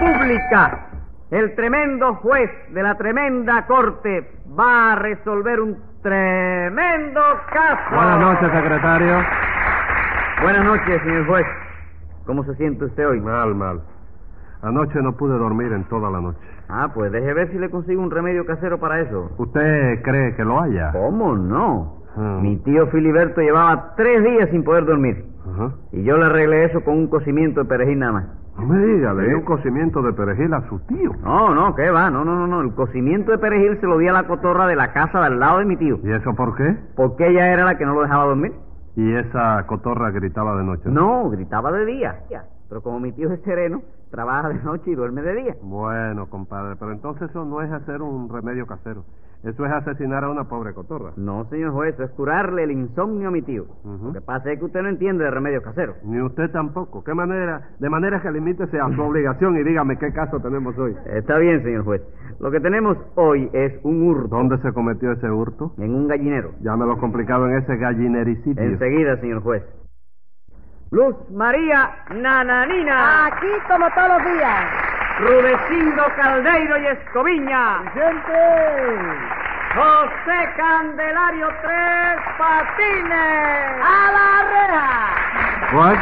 República, el tremendo juez de la tremenda corte va a resolver un tremendo caso. Buenas noches, secretario. Buenas noches, señor juez. ¿Cómo se siente usted hoy? Mal, mal. Anoche no pude dormir en toda la noche. Ah, pues deje ver si le consigo un remedio casero para eso. ¿Usted cree que lo haya? ¿Cómo no? Hmm. Mi tío Filiberto llevaba tres días sin poder dormir. Ajá. Y yo le arreglé eso con un cocimiento de perejil nada más. No me diga, le dio un cocimiento de perejil a su tío. No, no, ¿qué va? No, no, no, no. El cocimiento de perejil se lo di a la cotorra de la casa de al lado de mi tío. ¿Y eso por qué? Porque ella era la que no lo dejaba dormir. Y esa cotorra gritaba de noche. No, gritaba de día. Pero como mi tío es sereno, trabaja de noche y duerme de día. Bueno, compadre, pero entonces eso no es hacer un remedio casero. Eso es asesinar a una pobre cotorra. No, señor juez, eso es curarle el insomnio a mi tío. Lo que pasa es que usted no entiende de remedios caseros. Ni usted tampoco. ¿Qué manera? De manera que limítese a su obligación y dígame qué caso tenemos hoy. Está bien, señor juez. Lo que tenemos hoy es un hurto ¿Dónde se cometió ese hurto? en un gallinero. Ya me lo complicado en ese gallinericidio. Enseguida, señor juez. Luz María Nananina. Aquí como todos los días. Rudecindo Caldeiro y Escoviña. José Candelario Tres Patines. ¡A la reja! What?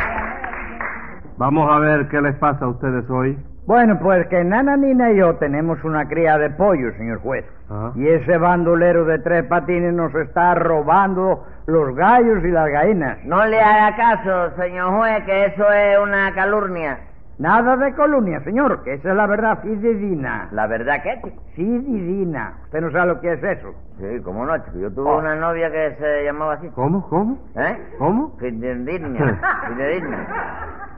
Vamos a ver qué les pasa a ustedes hoy. Bueno, pues que Nana Nina y yo tenemos una cría de pollo, señor juez. Ajá. Y ese bandolero de tres patines nos está robando los gallos y las gallinas. No le haga caso, señor juez, que eso es una calurnia. Nada de colunia, señor, que esa es la verdad fidedigna. ¿La verdad que, chico? Fidedigna. Usted no sabe lo que es eso. Sí, cómo no, chico. Yo tuve Oh. una novia que se llamaba así. ¿Cómo? ¿Cómo? ¿Eh? ¿Cómo? Fidedigna. Fidedigna.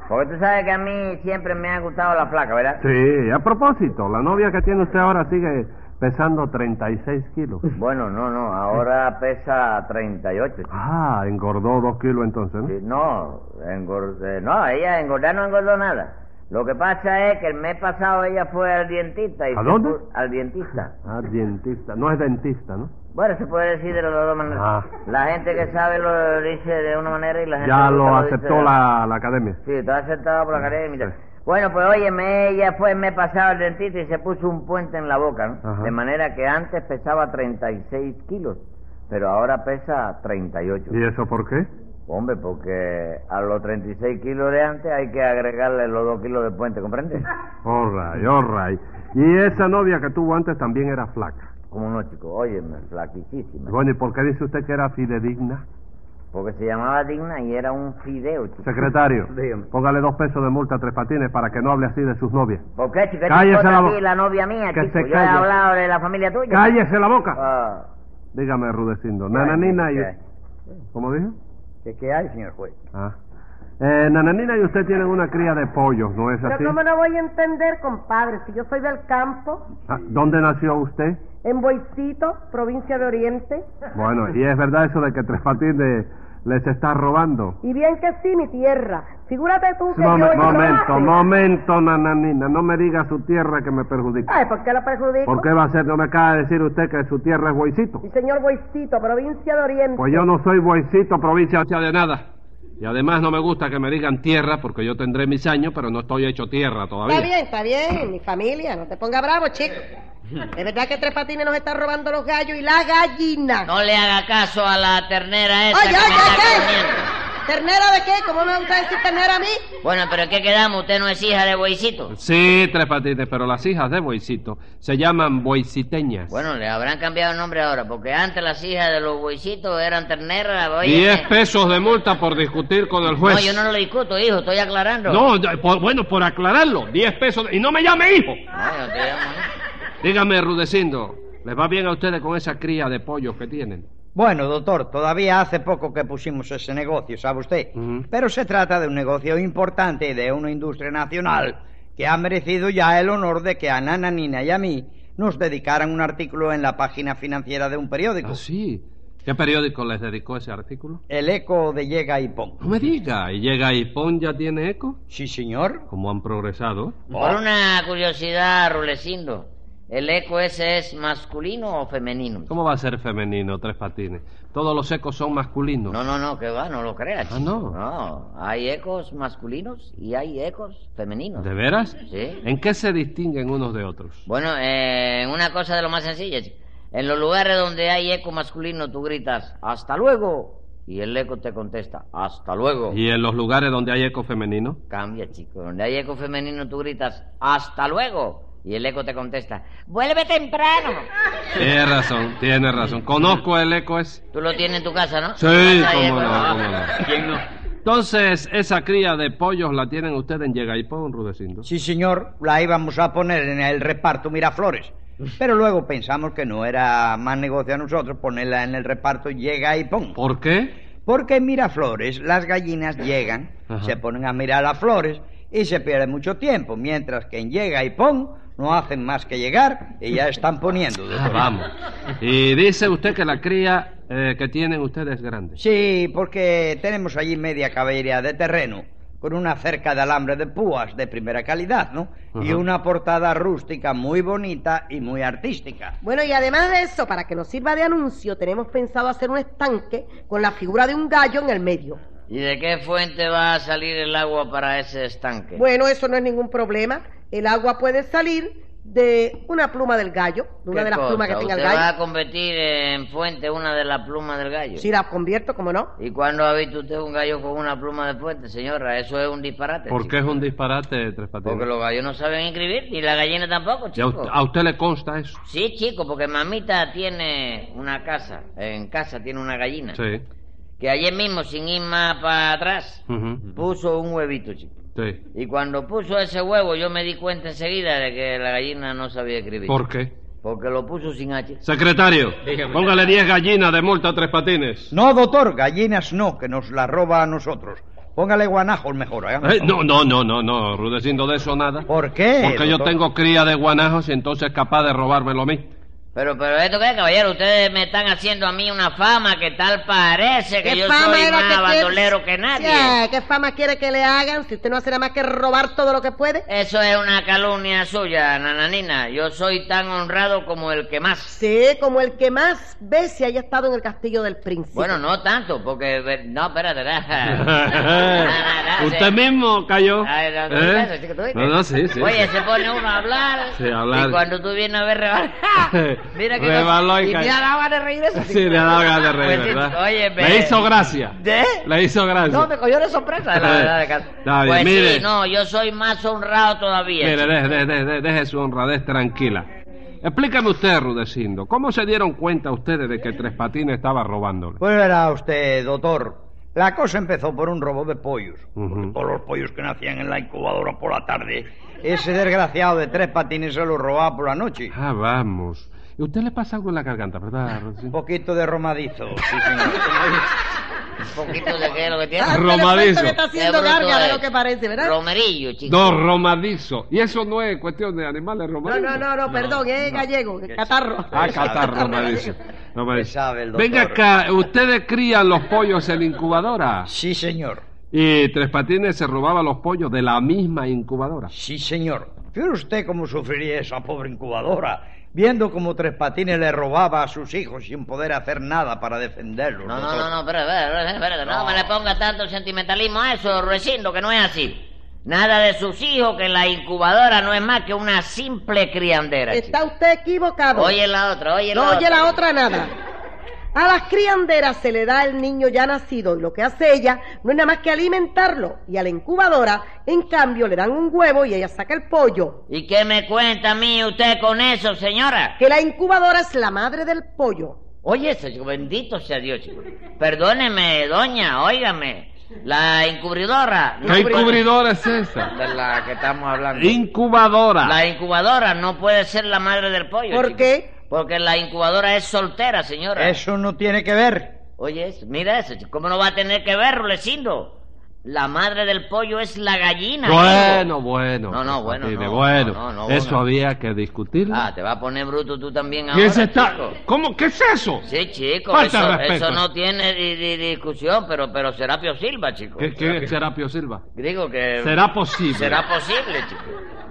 Porque tú sabes que a mí siempre me ha gustado la flaca, ¿verdad? Sí, a propósito, la novia que tiene usted ahora sigue pesando 36 kilos. Bueno, no, no. Ahora pesa 38. chico. Ah, engordó dos kilos entonces, ¿no? Sí, no, engord- eh, no, ella engordar no engordó nada. Lo que pasa es que el mes pasado ella fue al dentista. Y ¿A dónde? Al dentista. Ah, dentista. No es dentista, ¿no? Bueno, se puede decir de las dos maneras. Ah. La gente que sabe lo dice de una manera y la gente Ya que lo dice aceptó la, la academia. Sí, está aceptado por la academia. Sí. Bueno, pues óyeme, ella fue el mes pasado al dentista y se puso un puente en la boca, ¿no? Ajá. De manera que antes pesaba 36 kilos, pero ahora pesa 38. ¿Y eso por qué? Hombre, porque a los 36 kilos de antes hay que agregarle los 2 kilos de puente, ¿comprendes? All right, all right. Y esa novia que tuvo antes también era flaca. Como no, chico, óyeme, flaquísima. Bueno, ¿y por qué dice usted que era fidedigna? Porque se llamaba Digna y era un fideo, chico. Secretario, Dígame. póngale dos pesos de multa a Tres Patines para que no hable así de sus novias. ¿Por qué, chico? ¿Qué te Cállese la boca. la novia mía, Que chico? se Yo he hablado de la familia tuya. ¡Cállese la boca! Ah, Dígame, Rudecindo. Nananina y... ¿Cómo dijo? ¿Qué, qué hay, señor juez? Ah. Eh, Nananina y usted tienen una cría de pollos, ¿no es Pero así? ¿cómo no voy a entender, compadre? Si yo soy del campo, Ah, ¿Dónde nació usted? en Boicito, provincia de Oriente. Bueno, y es verdad eso de que Tres Patines les está robando. Y bien que sí, mi tierra. Figúrate tú que Momen- yo... momento, momento, nananina. No me diga su tierra que me perjudica. Ay, ¿por qué lo perjudico? ¿Por qué va a ser? No me acaba de decir usted que su tierra es Boicito. Sí, señor Boicito, provincia de Oriente. Pues yo no soy Boicito, provincia de nada. Y además no me gusta que me digan tierra porque yo tendré mis años, pero no estoy hecho tierra todavía. Está bien, está bien, mi familia, no te ponga bravo, chico. Es verdad que Tres Patines nos está robando los gallos y la gallina. No le haga caso a la ternera esa Oye, que me está. ¿Ternera de qué? ¿Cómo me gusta decir ternera a mí? Bueno, pero ¿qué quedamos? Usted no es hija de Boicito. Sí, Tres Patines, pero las hijas de Boicito se llaman boiciteñas. Bueno, le habrán cambiado el nombre ahora, porque antes las hijas de los Boicitos eran terneras. oye, Diez pesos de multa por discutir con el juez. No, yo no lo discuto, hijo, estoy aclarando. No, por- bueno, por aclararlo, diez pesos. de- Y no me llame hijo. No, yo te llamo, ¿no? Dígame, Rudecindo, ¿les va bien a ustedes con esa cría de pollos que tienen? Bueno, doctor, todavía hace poco que pusimos ese negocio, ¿sabe usted? Pero se trata de un negocio importante de una industria nacional que ha merecido ya el honor de que a Nana, Nina y a mí nos dedicaran un artículo en la página financiera de un periódico. Ah, sí. ¿Qué periódico les dedicó ese artículo? El eco de Llega y Pon. No me diga, ¿y llega y pon ya tiene eco? Sí, señor. ¿Cómo han progresado? Por una curiosidad, Rulecindo. ¿El eco ese es masculino o femenino? ¿Cómo va a ser femenino, tres patines? Todos los ecos son masculinos. No, no, no, que va, no lo creas. Ah, no. No, hay ecos masculinos y hay ecos femeninos. ¿De veras? Sí. ¿En qué se distinguen unos de otros? Bueno, eh, una cosa de lo más sencilla. En los lugares donde hay eco masculino tú gritas, hasta luego. Y el eco te contesta, hasta luego. ¿Y en los lugares donde hay eco femenino? Cambia, chico. Donde hay eco femenino tú gritas, hasta luego. Y el eco te contesta, vuelve temprano. Tiene razón, tiene razón. Conozco el eco ese. Tú lo tienes en tu casa, ¿no? Sí, cómo no, cómo no. ¿Quién no? Entonces, esa cría de pollos la tienen ustedes en Yegaipón, Rudecindo. Sí, señor, la íbamos a poner en el reparto Miraflores. Pero luego pensamos que no era más negocio a nosotros ponerla en el reparto Llega y Pon. ¿Por qué? Porque en Miraflores las gallinas llegan, Ajá. se ponen a mirar las flores y se pierde mucho tiempo, mientras que en Llega y Pon no hacen más que llegar y ya están poniendo. Ah, vamos. Y dice usted que la cría eh, que tienen ustedes es grande. Sí, porque tenemos allí media caballería de terreno, con una cerca de alambre de púas de primera calidad, ¿no? Y una portada rústica muy bonita y muy artística. Bueno, y además de eso, para que nos sirva de anuncio, tenemos pensado hacer un estanque con la figura de un gallo en el medio. ¿Y de qué fuente va a salir el agua para ese estanque? Bueno, eso no es ningún problema. El agua puede salir de una pluma del gallo, de una ¿Qué de las cosa? plumas que tenga el ¿Usted va a gallo. convertir en fuente una de las plumas del gallo? Si la convierto, como no. ¿Y cuándo ha visto usted un gallo con una pluma de fuente, señora? Eso es un disparate. ¿Por chico. qué es un disparate, Tres Patines? Porque los gallos no saben escribir, y la gallina tampoco, ¿Y a, chico. usted, a usted le consta eso? Sí, chico, porque mamita tiene una casa, en casa tiene una gallina, Sí. que ayer mismo, sin ir más para atrás, puso un huevito, chico. Sí. Y cuando puso ese huevo, yo me di cuenta enseguida de que la gallina no sabía escribir. ¿Por qué? Porque lo puso sin H. Secretario, póngale 10 gallinas de multa a Tres Patines. No, doctor, gallinas no, que nos la roba a nosotros. Póngale guanajos mejor, ¿eh? Eh, no, no, no, no, no, Rudecindo, de eso nada. ¿Por qué? Porque yo doctor? tengo cría de guanajos y entonces es capaz de robármelo a mí. Pero, pero, ¿esto qué, caballero? Ustedes me están haciendo a mí una fama que tal parece que ¿Qué yo fama soy más que bandolero quiere? que nadie. Sí, ¿Qué fama quiere que le hagan si usted no hace nada más que robar todo lo que puede? Eso es una calumnia suya, nananina. Yo soy tan honrado como el que más. Sí, como el que más ve si haya estado en el castillo del príncipe. Bueno, no tanto, porque... No, espérate. Usted mismo cayó. Ay, no, no, ¿Eh? eso, chico. No, no, sí, sí. Oye, sí. se pone uno a hablar. Sí, a hablar. Y cuando tú vienes a ver. Mira que Rebaló y y cayó. me ha dado ganas de reír eso. Sí, le ha dado ganas de reír, Pues ¿verdad? Oye, Le hizo gracia. ¿De? Le hizo gracia. No, me cogió de sorpresa. La verdad, de bien, pues mire. sí, no, yo soy más honrado todavía. Mire, deje, deje, deje, deje su honradez tranquila. Explícame usted, Rudecindo, ¿cómo se dieron cuenta ustedes de que Tres Patines estaba robándole? Pues verá usted, doctor. La cosa empezó por un robo de pollos. Ujú. Porque todos los pollos que nacían en la incubadora por la tarde, ese desgraciado de tres patines se los robaba por la noche. Ah, vamos. ¿Y usted le pasa algo en la garganta, verdad, Un poquito de romadizo, sí, señor. Un poquito de qué es lo que tiene. Ah, le Romadizo. cuento que está haciendo Qué bruto garga de es. lo que parece, ¿verdad? Romerillo, chico. No, romadizo. Y eso no es cuestión de animales No, romadizos. no, no, no, perdón, es gallego, catarro. Ah, catarro, romadizo. Romadizo. Sabe el. Venga acá, ¿ustedes crían los pollos en incubadora? Sí, señor. Y Tres Patines se robaba los pollos de la misma incubadora. Sí, señor. Fíjese usted cómo sufriría esa pobre incubadora, viendo cómo Tres Patines le robaba a sus hijos sin poder hacer nada para defenderlos. No, no, no, no, espérate, espérate, espérate, no me le ponga tanto sentimentalismo a eso, Ruecindo, que no es así. Nada de sus hijos, que la incubadora no es más que una simple criandera. chico. Está usted equivocado. Oye la otra, oye la no otra. oye la otra nada. A las crianderas se le da el niño ya nacido y lo que hace ella no es nada más que alimentarlo. Y a la incubadora, en cambio, le dan un huevo y ella saca el pollo. ¿Y qué me cuenta a mí usted con eso, señora? Que la incubadora es la madre del pollo. Oye, eso, bendito sea Dios, chico. Perdóneme, doña, óigame. La incubridora. ¿Qué incubridora es esa? De la que estamos hablando. Incubadora. La incubadora no puede ser la madre del pollo. ¿Por chico. qué? Porque la incubadora es soltera, señora. Eso no tiene que ver. Oye, eso, mira eso. ¿cómo no va a tener que ver, Rulecindo? La madre del pollo es la gallina. Bueno, bueno. No, no, bueno, no, bueno. no, no, Eso bueno. había que discutirlo. Ah, te va a poner bruto tú también ¿Qué ahora, se está? chico. ¿Cómo? ¿Qué es eso? Sí, chico, Falta eso, eso no tiene di- di- discusión, pero, pero Serapio Silva, chico. ¿Qué, qué es Serapio Silva? Digo que... Será posible. Será posible, chico.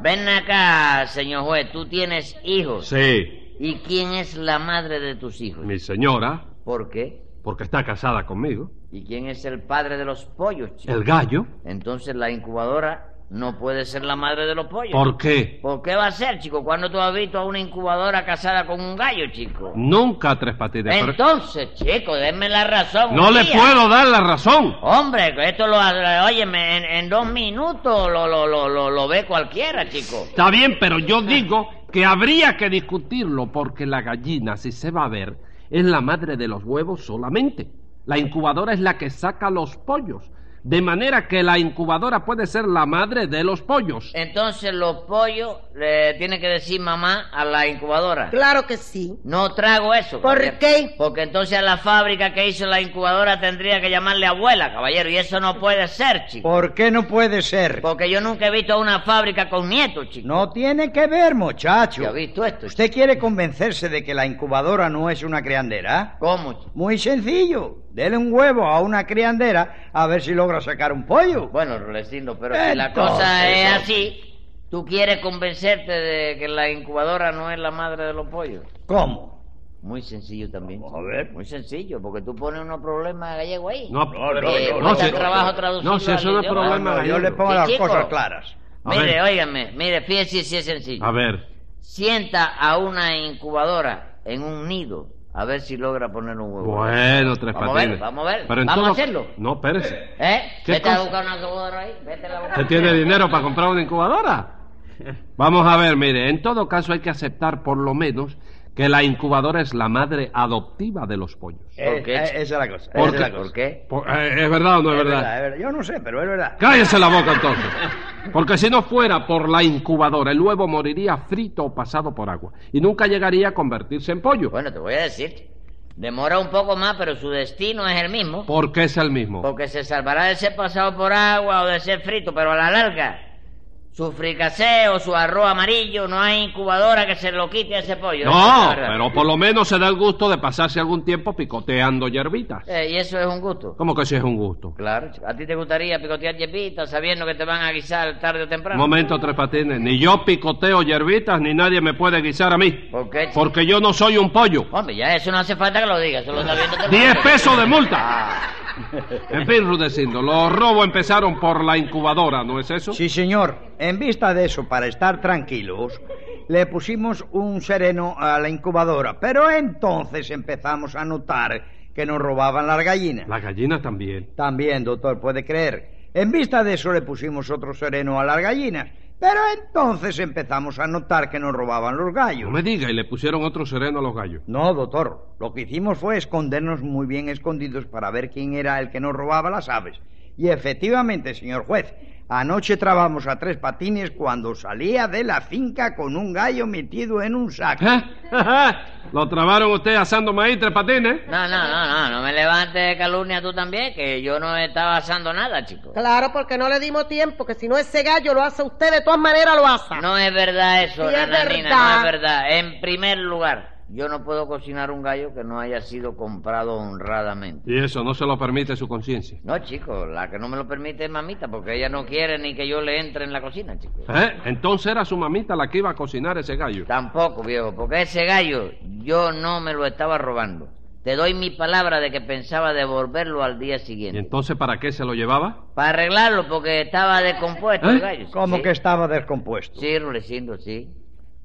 Ven acá, señor juez, tú tienes hijos. Sí. ¿Y quién es la madre de tus hijos? Mi señora, ¿Por qué? porque está casada conmigo. ¿Y quién es el padre de los pollos, chico? El gallo. Entonces la incubadora no puede ser la madre de los pollos. ¿Por qué? ¿Por qué va a ser, chico? ¿Cuándo tú has visto a una incubadora casada con un gallo, chico? Nunca Tres Patines. pero- Entonces, chico, denme la razón. No le día. puedo dar la razón. Hombre, esto lo... Óyeme, en, en dos minutos lo, lo, lo, lo, lo ve cualquiera, chico. Está bien, pero yo digo que habría que discutirlo porque la gallina, si se va a ver, es la madre de los huevos solamente. La incubadora es la que saca los pollos. De manera que la incubadora puede ser la madre de los pollos. Entonces los pollos le tienen que decir mamá a la incubadora. Claro que sí. No trago eso. ¿Por caballero. qué? Porque entonces a la fábrica que hizo la incubadora tendría que llamarle abuela, caballero. Y eso no puede ser, chico. ¿Por qué no puede ser? Porque yo nunca he visto una fábrica con nietos, chico. No tiene que ver, muchacho. ¿Ya has visto esto? chico? ¿Usted quiere convencerse de que la incubadora no es una criandera? ¿Cómo, chico? Muy sencillo. Dele un huevo a una criandera a ver si logra sacar un pollo. Bueno, Rulecindo, pero si la Entonces, cosa es así, ¿tú quieres convencerte de que la incubadora no es la madre de los pollos? ¿Cómo? Muy sencillo también. Vamos a ver. Muy sencillo, porque tú pones unos problemas gallegos ahí. No, No, pero- no, Eh, no, cuesta si- trabajo no, si eso no es problema No, yo gallego. le pongo Sí, las chico. cosas claras. A Mire, ver. óigame, mire, fíjese si es sencillo. A ver. Sienta a una incubadora en un nido a ver si logra poner un huevo. Bueno, Tres Vamos a ver, Patines. vamos a ver. Pero en Vamos todo- a hacerlo. No, espérese. ¿Eh? ¿Qué Vete a cosa? buscar una incubadora ahí. Vete a la ¿Usted tiene dinero para comprar una incubadora? Vamos a ver, mire, en todo caso hay que aceptar por lo menos que la incubadora es la madre adoptiva de los pollos. Eh, qué, eh, esa es la cosa. ¿Por qué? ¿Por qué? Por- eh, ¿Es verdad o no es, Es verdad? verdad, es verdad. Yo no sé, pero es verdad. Cállese la boca entonces. Porque si no fuera por la incubadora, el huevo moriría frito o pasado por agua. Y nunca llegaría a convertirse en pollo. Bueno, te voy a decir. Demora un poco más, pero su destino es el mismo. Porque es el mismo. Porque se salvará de ser pasado por agua o de ser frito, pero a la larga, su fricasé o su arroz amarillo, no hay incubadora que se lo quite a ese pollo. Es No, pero por lo menos se da el gusto de pasarse algún tiempo picoteando hierbitas. Eh, y eso es un gusto. ¿Cómo que sí es un gusto? Claro. ¿a ti te gustaría picotear hierbitas sabiendo que te van a guisar tarde o Un temprano? momento, Tres Patines. Ni yo picoteo hierbitas, ni nadie me puede guisar a mí. ¿Por qué? Porque yo no soy un pollo. Hombre, ya eso no hace falta que lo digas, eso lo está viendo ¡Diez pesos de multa! Ah, En fin, Rudecindo, los robos empezaron por la incubadora, ¿no es eso? Sí, señor. En vista de eso, para estar tranquilos, le pusimos un sereno a la incubadora. Pero entonces empezamos a notar que nos robaban las gallinas. Las gallinas también. También, doctor, puede creer. En vista de eso le pusimos otro sereno a las gallinas. Pero entonces empezamos a notar que nos robaban los No gallos. me diga, y le pusieron otro sereno a los gallos. No, doctor. Lo que hicimos fue escondernos muy bien escondidos para ver quién era el que nos robaba las aves. Y efectivamente, señor juez, anoche trabamos a tres patines cuando salía de la finca con un gallo metido en un saco. ¿Eh? ¿Lo trabaron usted asando maíz, Tres Patines? No, no, no, no, no me levantes de calumnia tú también, que yo no estaba asando nada, chico. Claro, porque no le dimos tiempo, que si no ese gallo lo hace usted, de todas maneras lo hace. No es verdad eso, Sí, es nananina, verdad. no es verdad. En primer lugar, yo no puedo cocinar un gallo que no haya sido comprado honradamente. Y eso no se lo permite su conciencia. No, chico, la que no me lo permite es mamita, porque ella no quiere ni que yo le entre en la cocina, chico. ¿Eh? Entonces era su mamita la que iba a cocinar ese gallo. Tampoco, viejo, porque ese gallo yo no me lo estaba robando. Te doy mi palabra de que pensaba devolverlo al día ¿Y siguiente. entonces para qué se lo llevaba? Para arreglarlo, porque estaba descompuesto el ¿Eh? gallo. Como Sí. que estaba descompuesto. Sí, Rulecindo, sí.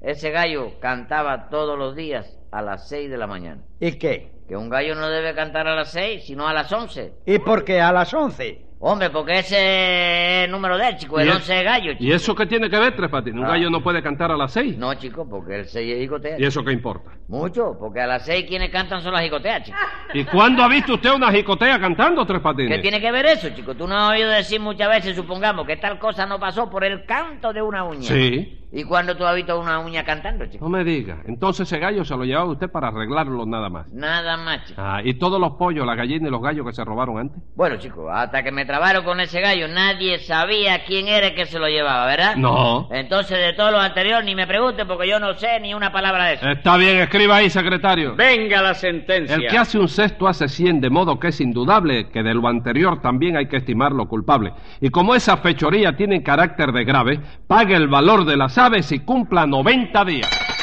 Ese gallo cantaba todos los días a las seis de la mañana. ¿Y qué? Que un gallo no debe cantar a las seis, sino a las once. ¿Y por qué a las once? Hombre, porque ese es el número de él, chico. El ¿Y, once es gallo, chico. ¿Y eso qué tiene que ver, Tres Patines? Un Ah. gallo no puede cantar a las seis. No, chico, porque el seis es jicotea. ¿Y eso qué importa? Mucho, porque a las seis quienes cantan son las jicoteas, chico. ¿Y cuándo ha visto usted una jicotea cantando, Tres Patines? ¿Qué tiene que ver eso, chico? Tú no has oído decir muchas veces, supongamos, que tal cosa no pasó por el canto de una uña. Sí. ¿Y cuando tú has visto una uña cantando, chico? No me diga. Entonces ese gallo se lo llevaba usted para arreglarlo nada más. Nada más, chico. Ah, ¿y todos los pollos, las gallinas y los gallos que se robaron antes? Bueno, chico, hasta que me trabaron con ese gallo, nadie sabía quién era el que se lo llevaba, ¿verdad? No. Entonces, de todo lo anterior, ni me pregunten porque yo no sé ni una palabra de eso. Está bien, escriba ahí, secretario. Venga la sentencia. El que hace un cesto hace cien, de modo que es indudable que de lo anterior también hay que estimarlo culpable. Y como esa fechoría tiene carácter de grave, pague el valor de las aves y cumpla 90 días.